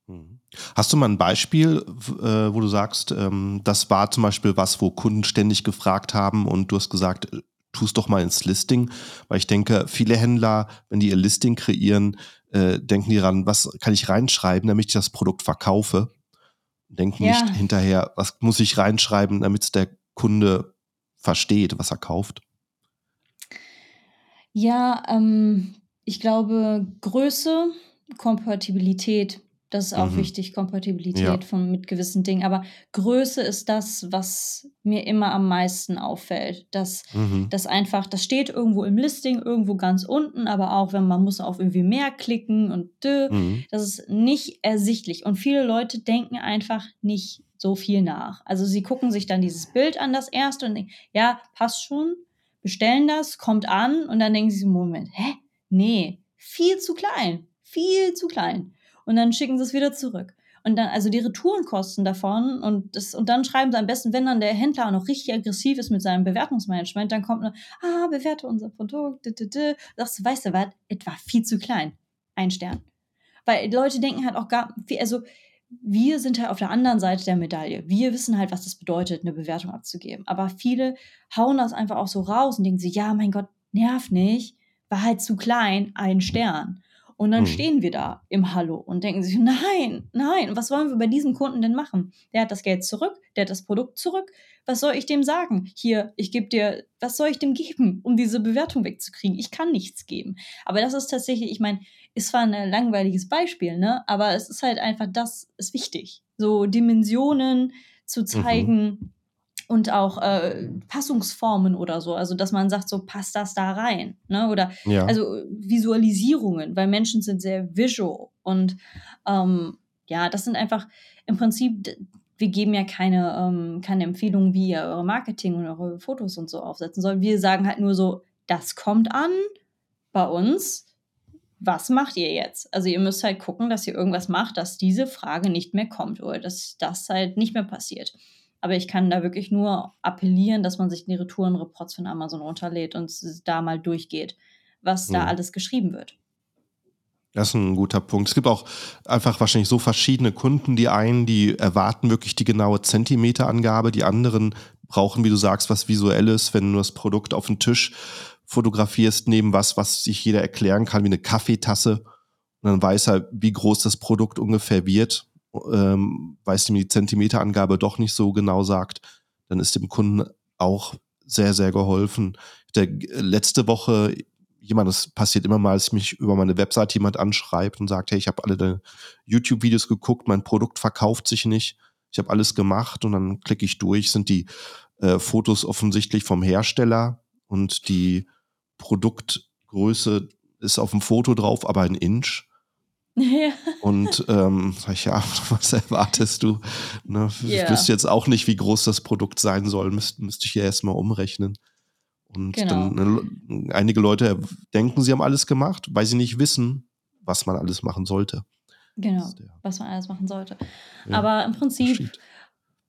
Mhm. Hast du mal ein Beispiel, äh, wo du sagst, ähm, das war zum Beispiel was, wo Kunden ständig gefragt haben und du hast gesagt, äh, tu es doch mal ins Listing, weil ich denke, viele Händler, wenn die ihr Listing kreieren, äh, denken die ran, was kann ich reinschreiben, damit ich das Produkt verkaufe. Denken ja. nicht hinterher, was muss ich reinschreiben, damit es der Kunde versteht, was er kauft. Ja, ähm, ich glaube, Größe, Kompatibilität das ist auch Mhm. wichtig, Kompatibilität Ja. von mit gewissen Dingen. Aber Größe ist das, was mir immer am meisten auffällt. Dass Mhm. das einfach das steht irgendwo im Listing, irgendwo ganz unten, aber auch wenn man muss auf irgendwie mehr klicken und dö, Mhm. das ist nicht ersichtlich. Und viele Leute denken einfach nicht so viel nach. Also, sie gucken sich dann dieses Bild an, das erste und denken: „Ja, passt schon“, bestellen das, kommt an und dann denken sie sich: „Moment, hä? Ne, viel zu klein, viel zu klein.“ und dann schicken sie es wieder zurück. Und dann, also die Retourenkosten davon und das, und dann schreiben sie am besten, wenn dann der Händler auch noch richtig aggressiv ist mit seinem Bewertungsmanagement, dann kommt nur, ah, bewerte unser Produkt, d, d, d. sagst du, weißt du was, etwa viel zu klein. Ein Stern. Weil Leute denken halt auch gar, also wir sind halt auf der anderen Seite der Medaille. Wir wissen halt, was das bedeutet, eine Bewertung abzugeben. Aber viele hauen das einfach auch so raus und denken sich, ja, mein Gott, nerv nicht, war halt zu klein, ein Stern. Und dann mhm. stehen wir da im Hallo und denken sich, nein, nein, was wollen wir bei diesem Kunden denn machen? Der hat das Geld zurück, der hat das Produkt zurück. Was soll ich dem sagen? Hier, ich gebe dir, was soll ich dem geben, um diese Bewertung wegzukriegen? Ich kann nichts geben. Aber das ist tatsächlich, ich meine, ist zwar ein langweiliges Beispiel, ne? Aber es ist halt einfach, das ist wichtig. So Dimensionen zu mhm. zeigen. Mhm und auch äh, Passungsformen oder so. Also, dass man sagt, so passt das da rein. Ne? Oder ja. also Visualisierungen, weil Menschen sind sehr visual. Und ähm, ja, das sind einfach im Prinzip, wir geben ja keine, ähm, keine Empfehlungen, wie ihr eure Marketing und eure Fotos und so aufsetzen sollt. Wir sagen halt nur so, das kommt an bei uns. Was macht ihr jetzt? Also ihr müsst halt gucken, dass ihr irgendwas macht, dass diese Frage nicht mehr kommt oder dass das halt nicht mehr passiert. Aber ich kann da wirklich nur appellieren, dass man sich die Retourenreports von Amazon runterlädt und da mal durchgeht, was da mhm. alles geschrieben wird. Das ist ein guter Punkt. Es gibt auch einfach wahrscheinlich so verschiedene Kunden. Die einen, die erwarten wirklich die genaue Zentimeterangabe. Die anderen brauchen, wie du sagst, was Visuelles, wenn du das Produkt auf den Tisch fotografierst, neben was, was sich jeder erklären kann, wie eine Kaffeetasse. Und dann weiß er, wie groß das Produkt ungefähr wird. ähm, weil es ihm die Zentimeterangabe doch nicht so genau sagt, dann ist dem Kunden auch sehr, sehr geholfen. Der, letzte Woche jemand, das passiert immer mal, dass mich über meine Website jemand anschreibt und sagt, hey, ich habe alle YouTube-Videos geguckt, mein Produkt verkauft sich nicht, ich habe alles gemacht und dann klicke ich durch, sind die äh, Fotos offensichtlich vom Hersteller und die Produktgröße ist auf dem Foto drauf, aber ein Inch. Ja. Und ähm, sag ich, ja, was erwartest du? Ne, yeah. Ich wüsste jetzt auch nicht, wie groß das Produkt sein soll, müsste müsst ich ja erstmal umrechnen. Und genau. dann ne, einige Leute denken, sie haben alles gemacht, weil sie nicht wissen, was man alles machen sollte. Genau, was man alles machen sollte. Ja, Aber im Prinzip,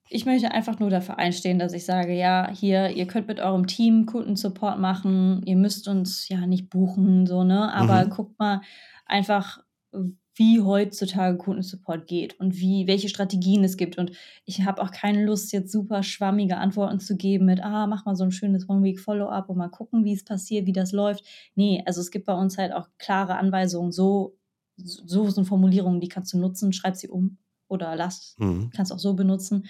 ich möchte einfach nur dafür einstehen, dass ich sage, ja, hier, ihr könnt mit eurem Team Kundensupport machen, ihr müsst uns ja nicht buchen, so, ne? Aber mhm. guckt mal einfach, wie heutzutage Kundensupport geht und wie, welche Strategien es gibt. Und ich habe auch keine Lust, jetzt super schwammige Antworten zu geben mit, ah, mach mal so ein schönes One-Week-Follow-up und mal gucken, wie es passiert, wie das läuft. Nee, also es gibt bei uns halt auch klare Anweisungen, so, so sind Formulierungen, die kannst du nutzen, schreib sie um oder lass, mhm. kannst auch so benutzen,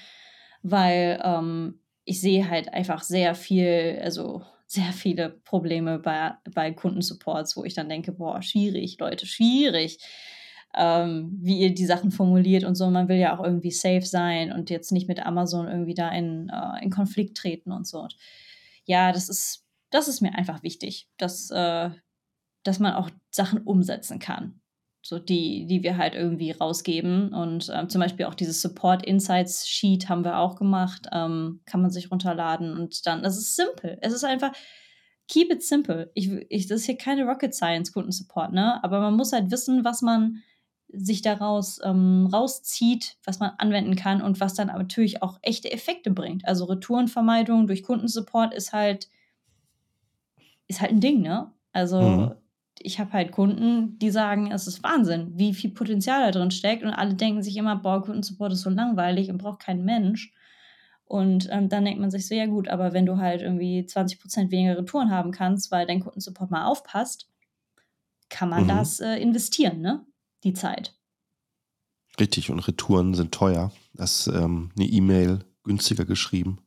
weil ähm, ich sehe halt einfach sehr viel, also sehr viele Probleme bei, bei Kundensupports, wo ich dann denke, boah, schwierig, Leute, schwierig ähm, wie ihr die Sachen formuliert und so. Man will ja auch irgendwie safe sein und jetzt nicht mit Amazon irgendwie da in, äh, in Konflikt treten und so. Und ja, das ist, das ist mir einfach wichtig, dass, äh, dass man auch Sachen umsetzen kann. So die, die wir halt irgendwie rausgeben. Und ähm, zum Beispiel auch dieses Support Insights Sheet haben wir auch gemacht. Ähm, kann man sich runterladen und dann, das ist simpel. Es ist einfach, keep it simple. Ich, ich, das ist hier keine Rocket Science Kundensupport, ne? Aber man muss halt wissen, was man, sich daraus ähm, rauszieht, was man anwenden kann und was dann natürlich auch echte Effekte bringt. Also Retourenvermeidung durch Kundensupport ist halt ist halt ein Ding, ne? Also mhm. Ich habe halt Kunden, die sagen, es ist Wahnsinn, wie viel Potenzial da drin steckt und alle denken sich immer, boah, Kundensupport ist so langweilig und braucht kein Mensch. Und ähm, dann denkt man sich so, ja gut, aber wenn du halt irgendwie 20% weniger Retouren haben kannst, weil dein Kundensupport mal aufpasst, kann man mhm. das äh, investieren, ne? die Zeit. Richtig, und Retouren sind teuer. Das ist ähm, eine E-Mail günstiger geschrieben.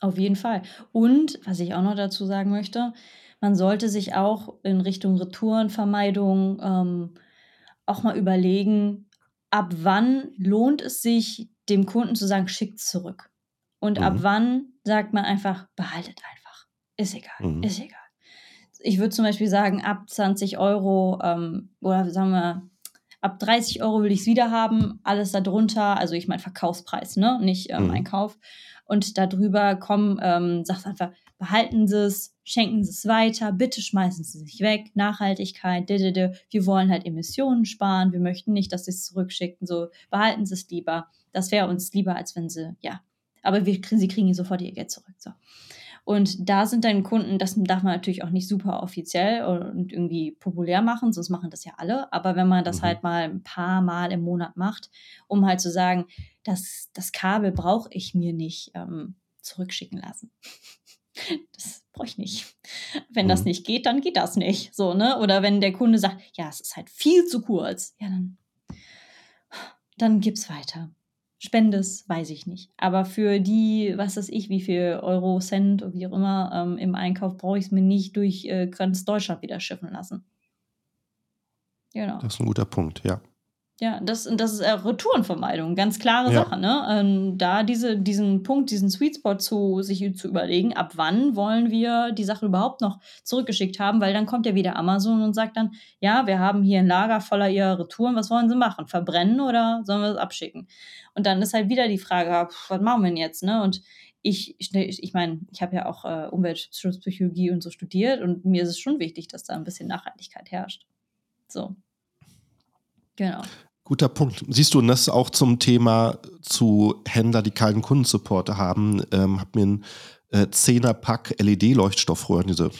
Auf jeden Fall. Und was ich auch noch dazu sagen möchte, man sollte sich auch in Richtung Retourenvermeidung ähm, auch mal überlegen, ab wann lohnt es sich, dem Kunden zu sagen, schickt zurück. Und mhm. ab wann sagt man einfach, behaltet einfach. Ist egal, mhm. ist egal. Ich würde zum Beispiel sagen, ab 20 Euro ähm, oder sagen wir ab 30 Euro will ich es wieder haben, alles darunter, also ich meine Verkaufspreis, ne, nicht ähm, mhm. Einkauf. Und darüber kommen, ähm, sagt einfach, behalten Sie es, schenken Sie es weiter, bitte schmeißen Sie es nicht weg, Nachhaltigkeit, didede. wir wollen halt Emissionen sparen, wir möchten nicht, dass Sie es zurückschicken, so behalten Sie es lieber. Das wäre uns lieber, als wenn Sie, ja, aber wir, Sie kriegen sofort Ihr Geld zurück. So. Und da sind dann Kunden, das darf man natürlich auch nicht super offiziell und irgendwie populär machen, sonst machen das ja alle. Aber wenn man das mhm. halt mal ein paar Mal im Monat macht, um halt zu sagen, das, das Kabel brauche ich mir nicht ähm, zurückschicken lassen. Das brauche ich nicht. Wenn mhm. das nicht geht, dann geht das nicht. So, ne? Oder wenn der Kunde sagt, ja, es ist halt viel zu kurz, ja, dann, dann gib's weiter. Spendes, weiß ich nicht. Aber für die, was weiß ich, wie viel Euro, Cent, wie auch immer, ähm, im Einkauf brauche ich es mir nicht durch äh, ganz Deutschland wieder schiffen lassen. Genau. Das ist ein guter Punkt, ja. Ja, das, das ist äh, Retourenvermeidung, ganz klare ja. Sache. Ne? Ähm, da diese, diesen Punkt, diesen Sweet Spot zu sich zu überlegen, ab wann wollen wir die Sache überhaupt noch zurückgeschickt haben, weil dann kommt ja wieder Amazon und sagt dann, ja, wir haben hier ein Lager voller ihrer Retouren, was wollen sie machen? Verbrennen oder sollen wir es abschicken? Und dann ist halt wieder die Frage, was machen wir denn jetzt? Ne? Und ich, ich, ich meine, ich habe ja auch äh, Umweltschutzpsychologie und so studiert und mir ist es schon wichtig, dass da ein bisschen Nachhaltigkeit herrscht. So. Genau. Guter Punkt. Siehst du, und das auch zum Thema zu Händler, die keinen Kundensupport haben, ähm, hab mir ein äh, 10er-Pack LED-Leuchtstoffröhren, diese,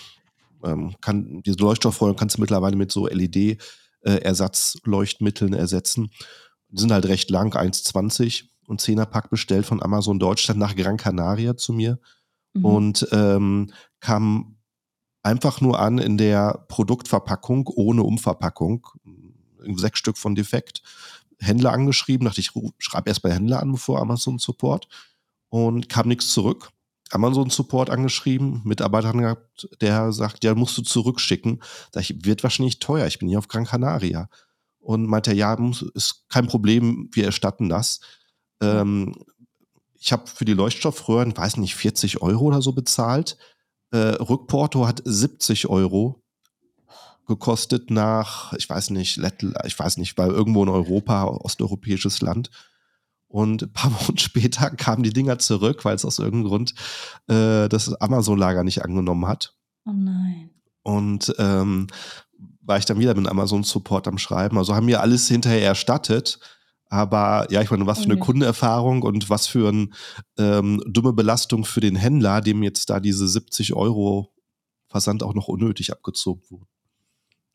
ähm, kann, diese Leuchtstoffröhren kannst du mittlerweile mit so LED-Ersatzleuchtmitteln äh, ersetzen. Die sind halt recht lang, 1,20 und 10er-Pack bestellt von Amazon Deutschland nach Gran Canaria zu mir mhm. und ähm, kam einfach nur an in der Produktverpackung ohne Umverpackung sechs Stück von defekt. Händler angeschrieben, dachte ich, schreibe erst bei Händler an, bevor Amazon Support. Und kam nichts zurück. Amazon Support angeschrieben, Mitarbeiter gehabt, der sagt, ja, musst du zurückschicken. Da ich, wird wahrscheinlich teuer, ich bin hier auf Gran Canaria. Und meinte ja, ist kein Problem, wir erstatten das. Ähm, ich habe für die Leuchtstoffröhren, weiß nicht, 40 Euro oder so bezahlt. Äh, Rückporto hat 70 Euro gekostet nach, ich weiß nicht, Lettl ich weiß nicht, war irgendwo in Europa, osteuropäisches Land. Und ein paar Wochen später kamen die Dinger zurück, weil es aus irgendeinem Grund äh, das Amazon-Lager nicht angenommen hat. Oh nein. Und ähm, war ich dann wieder mit Amazon Support am Schreiben. Also haben mir alles hinterher erstattet. Aber ja, ich meine, was für eine Kundenerfahrung und was für eine ähm, dumme Belastung für den Händler, dem jetzt da diese 70 Euro Versand auch noch unnötig abgezogen wurden.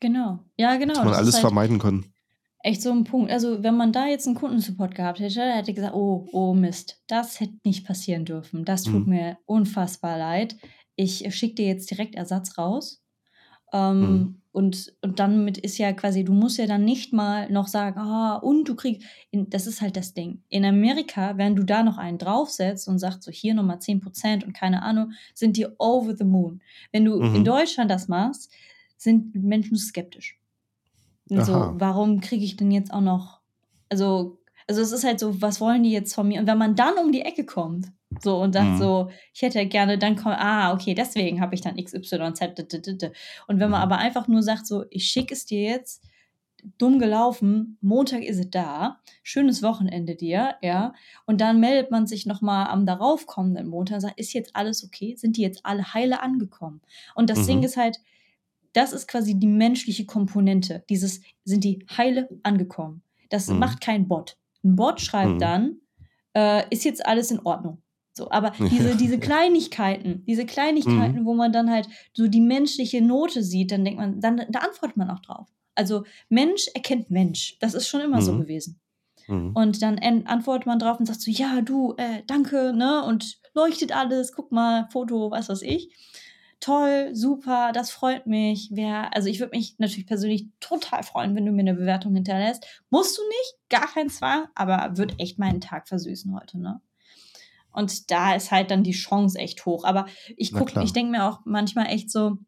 Genau. Ja, genau. Hätte man alles halt vermeiden können. Echt so ein Punkt. Also, wenn man da jetzt einen Kundensupport gehabt hätte, hätte ich gesagt, oh, oh Mist, das hätte nicht passieren dürfen. Das tut mhm. mir unfassbar leid. Ich schicke dir jetzt direkt Ersatz raus. Ähm, mhm. Und, und dann mit ist ja quasi, du musst ja dann nicht mal noch sagen, ah, und du kriegst, in, das ist halt das Ding. In Amerika, wenn du da noch einen draufsetzt und sagst, so hier nochmal 10% und keine Ahnung, sind die over the moon. Wenn du mhm. in Deutschland das machst, sind Menschen skeptisch. Und so, warum kriege ich denn jetzt auch noch, also, also es ist halt so, was wollen die jetzt von mir? Und wenn man dann um die Ecke kommt, so und sagt mhm. so, ich hätte gerne, dann kommt, ah, okay, deswegen habe ich dann XYZ. Und wenn man mhm. aber einfach nur sagt, so, ich schicke es dir jetzt, dumm gelaufen, Montag ist es da, schönes Wochenende dir, ja, und dann meldet man sich nochmal am daraufkommenden Montag und sagt, ist jetzt alles okay? Sind die jetzt alle heile angekommen? Und das mhm. Ding ist halt, das ist quasi die menschliche Komponente. Dieses, sind die heile angekommen? Das mhm. macht kein Bot. Ein Bot schreibt mhm. dann, äh, ist jetzt alles in Ordnung. So, aber diese, diese Kleinigkeiten, diese Kleinigkeiten, mhm. wo man dann halt so die menschliche Note sieht, dann denkt man, dann da antwortet man auch drauf. Also Mensch erkennt Mensch. Das ist schon immer so mhm. gewesen. Mhm. Und dann antwortet man drauf und sagt so, ja, du, äh, danke, ne? Und leuchtet alles, guck mal, Foto, was weiß ich toll, super, das freut mich. Wer, also ich würde mich natürlich persönlich total freuen, wenn du mir eine Bewertung hinterlässt. Musst du nicht, gar kein Zwang, aber wird echt meinen Tag versüßen heute, ne? Und da ist halt dann die Chance echt hoch. Aber ich gucke, ich denke mir auch manchmal echt so,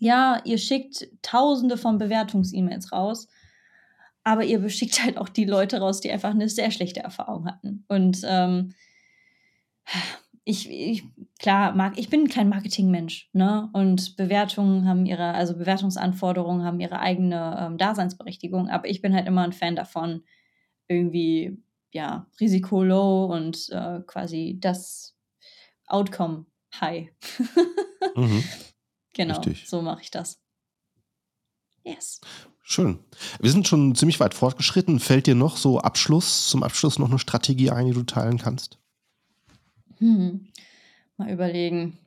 ja, ihr schickt tausende von Bewertungs-E-Mails raus, aber ihr beschickt halt auch die Leute raus, die einfach eine sehr schlechte Erfahrung hatten. Und ähm, ich, ich, klar, mag, ich bin kein Marketingmensch, ne? Und Bewertungen haben ihre, also Bewertungsanforderungen haben ihre eigene ähm, Daseinsberechtigung, aber ich bin halt immer ein Fan davon, irgendwie, ja, Risiko low und äh, quasi das Outcome high. mhm. Genau, Richtig. so mache ich das. Yes. Schön. Wir sind schon ziemlich weit fortgeschritten. Fällt dir noch so Abschluss, zum Abschluss noch eine Strategie ein, die du teilen kannst? Hm. Mal überlegen.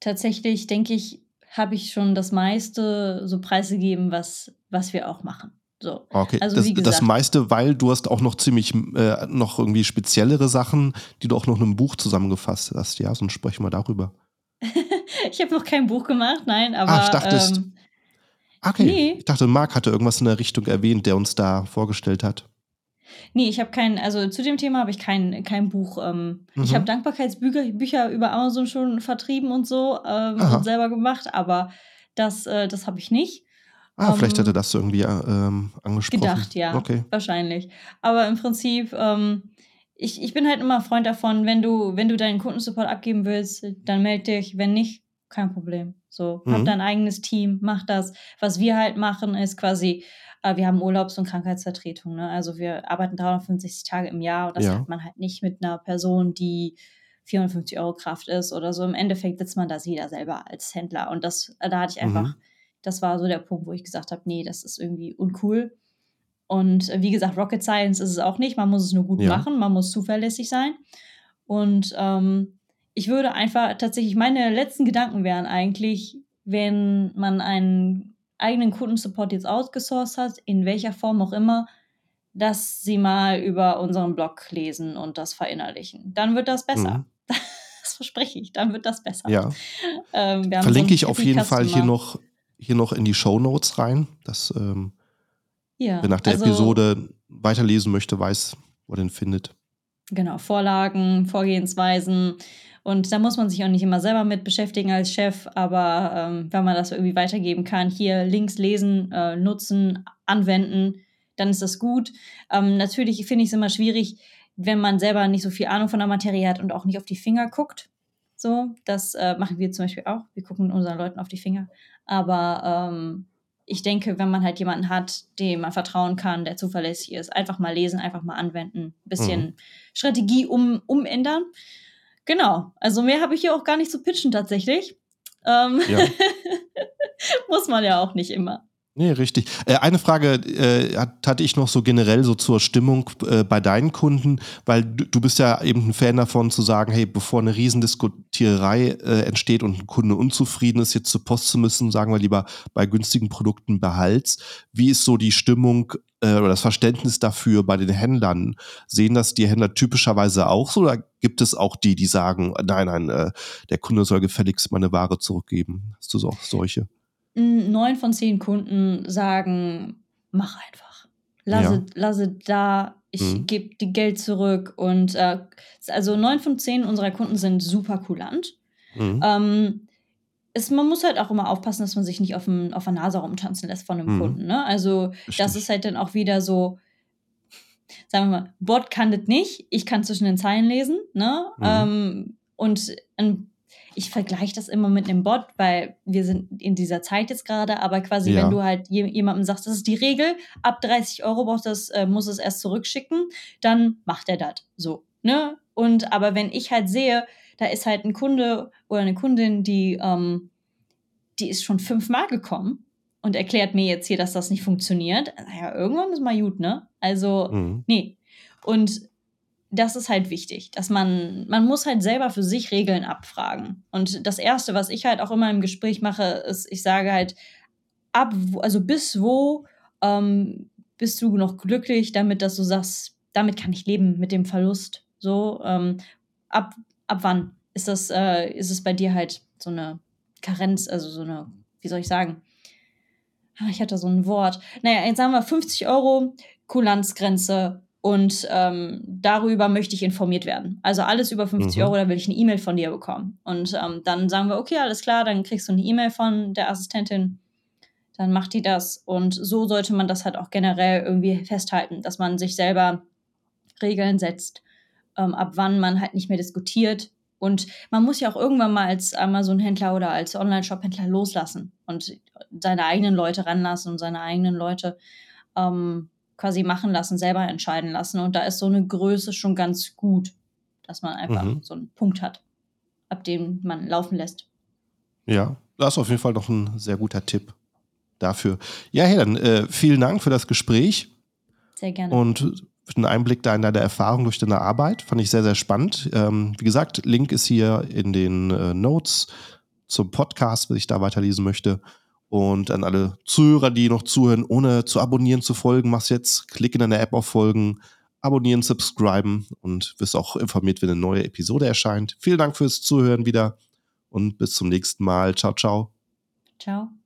Tatsächlich denke ich, habe ich schon das meiste so preisgegeben, was, was wir auch machen. So. Okay, also, das, das meiste, weil du hast auch noch ziemlich äh, noch irgendwie speziellere Sachen, die du auch noch in einem Buch zusammengefasst hast. Ja, sonst sprechen wir darüber. ich habe noch kein Buch gemacht, nein, aber. Ach, ich dachte, ähm, okay. Nee. Ich dachte, Marc hatte irgendwas in der Richtung erwähnt, der uns da vorgestellt hat. Nee, ich habe kein, also zu dem Thema habe ich kein, kein Buch. Ähm, mhm. Ich habe Dankbarkeitsbücher Bücher über Amazon schon vertrieben und so ähm, und selber gemacht, aber das, äh, das habe ich nicht. Ah, ähm, vielleicht hätte das irgendwie ähm, angesprochen. Gedacht, ja. Okay. Wahrscheinlich. Aber im Prinzip, ähm, ich, ich bin halt immer Freund davon, wenn du, wenn du deinen Kundensupport abgeben willst, dann melde dich. Wenn nicht, kein Problem. So, mhm. hab dein eigenes Team, mach das. Was wir halt machen, ist quasi äh, wir haben Urlaubs- und Krankheitsvertretung. Ne? Also wir arbeiten 365 Tage im Jahr und das ja. hat man halt nicht mit einer Person, die 450 Euro Kraft ist oder so. Im Endeffekt sitzt man da jeder selber als Händler. Und das, äh, da hatte ich einfach, mhm. das war so der Punkt, wo ich gesagt habe, nee, das ist irgendwie uncool. Und äh, wie gesagt, Rocket Science ist es auch nicht. Man muss es nur gut ja. machen, man muss zuverlässig sein. Und ähm, ich würde einfach tatsächlich, meine letzten Gedanken wären eigentlich, wenn man einen eigenen Kundensupport jetzt outgesourced hat, in welcher Form auch immer, dass sie mal über unseren Blog lesen und das verinnerlichen. Dann wird das besser. Mhm. Das verspreche ich, dann wird das besser. Ja. Ähm, Verlinke so ich auf jeden Fall hier noch hier noch in die Show Notes rein, dass ähm, ja, wer nach der also, Episode weiterlesen möchte, weiß, wo er den findet. Genau, Vorlagen, Vorgehensweisen. Und da muss man sich auch nicht immer selber mit beschäftigen als Chef, aber ähm, wenn man das irgendwie weitergeben kann, hier Links lesen, äh, nutzen, anwenden, dann ist das gut. Ähm, natürlich finde ich es immer schwierig, wenn man selber nicht so viel Ahnung von der Materie hat und auch nicht auf die Finger guckt. So, das äh, machen wir zum Beispiel auch. Wir gucken unseren Leuten auf die Finger. Aber ähm, ich denke, wenn man halt jemanden hat, dem man vertrauen kann, der zuverlässig ist, einfach mal lesen, einfach mal anwenden, ein bisschen mhm. Strategie um, umändern. Genau. Also mehr habe ich hier auch gar nicht zu pitchen tatsächlich. Ähm ja. Muss man ja auch nicht immer. Nee, richtig. Äh, eine Frage äh, hatte ich noch so generell so zur Stimmung äh, bei deinen Kunden, weil du, bist ja eben ein Fan davon zu sagen, hey, bevor eine Riesendiskutierei äh, entsteht und ein Kunde unzufrieden ist, jetzt zur Post zu müssen, sagen wir lieber bei günstigen Produkten behalts. Wie ist so die Stimmung oder das Verständnis dafür bei den Händlern? Sehen das die Händler typischerweise auch so oder gibt es auch die, die sagen, nein, nein, der Kunde soll gefälligst meine Ware zurückgeben? Hast du so solche? Neun von zehn Kunden sagen, mach einfach. Lasse, ja. lasse da, ich mhm. gebe die Geld zurück. Und äh, also neun von zehn unserer Kunden sind super kulant. Mhm. Ähm, es, man muss halt auch immer aufpassen, dass man sich nicht auf, dem, auf der Nase rumtanzen lässt von einem mhm. Kunden. Ne? Also, Richtig. das ist halt dann auch wieder so, sagen wir mal, Bot kann das nicht, ich kann zwischen den Zeilen lesen. Ne? Mhm. Ähm, und ein ich vergleiche das immer mit einem Bot, weil wir sind in dieser Zeit jetzt gerade, aber quasi, ja. wenn du halt jemandem sagst, das ist die Regel, ab 30 Euro braucht das, äh, muss es erst zurückschicken, dann macht er das so. Ne? Und aber wenn ich halt sehe, da ist halt ein Kunde oder eine Kundin, die, ähm, die ist schon fünfmal gekommen und erklärt mir jetzt hier, dass das nicht funktioniert. Naja, irgendwann ist mal gut, ne? Also, mhm. nee. Und das ist halt wichtig, dass man, man muss halt selber für sich Regeln abfragen. Und das Erste, was ich halt auch immer im Gespräch mache, ist, ich sage halt, ab, also bis wo ähm, bist du noch glücklich damit, dass du sagst, damit kann ich leben, mit dem Verlust. So, ähm, ab, ab wann ist das, äh, ist es bei dir halt so eine Karenz, also so eine, wie soll ich sagen? Ah, ich hatte so ein Wort. Naja, jetzt sagen wir 50 Euro, Kulanzgrenze und ähm, darüber möchte ich informiert werden. Also alles über 50 mhm. Euro, da will ich eine E-Mail von dir bekommen. Und ähm, dann sagen wir, okay, alles klar, dann kriegst du eine E-Mail von der Assistentin, dann macht die das. Und so sollte man das halt auch generell irgendwie festhalten, dass man sich selber Regeln setzt, ähm, ab wann man halt nicht mehr diskutiert. Und man muss ja auch irgendwann mal als Amazon-Händler oder als Online-Shop-Händler loslassen und seine eigenen Leute ranlassen und seine eigenen Leute ähm, quasi machen lassen, selber entscheiden lassen. Und da ist so eine Größe schon ganz gut, dass man einfach mhm. so einen Punkt hat, ab dem man laufen lässt. Ja, das ist auf jeden Fall noch ein sehr guter Tipp dafür. Ja, dann äh, vielen Dank für das Gespräch. Sehr gerne. Und für den Einblick da in deine Erfahrung durch deine Arbeit. Fand ich sehr, sehr spannend. Ähm, wie gesagt, Link ist hier in den äh, Notes zum Podcast, wenn ich da weiterlesen möchte. Und an alle Zuhörer, die noch zuhören, ohne zu abonnieren, zu folgen, mach's jetzt. Klick in deine App auf Folgen, abonnieren, subscriben und wirst auch informiert, wenn eine neue Episode erscheint. Vielen Dank fürs Zuhören wieder und bis zum nächsten Mal. Ciao, ciao. Ciao.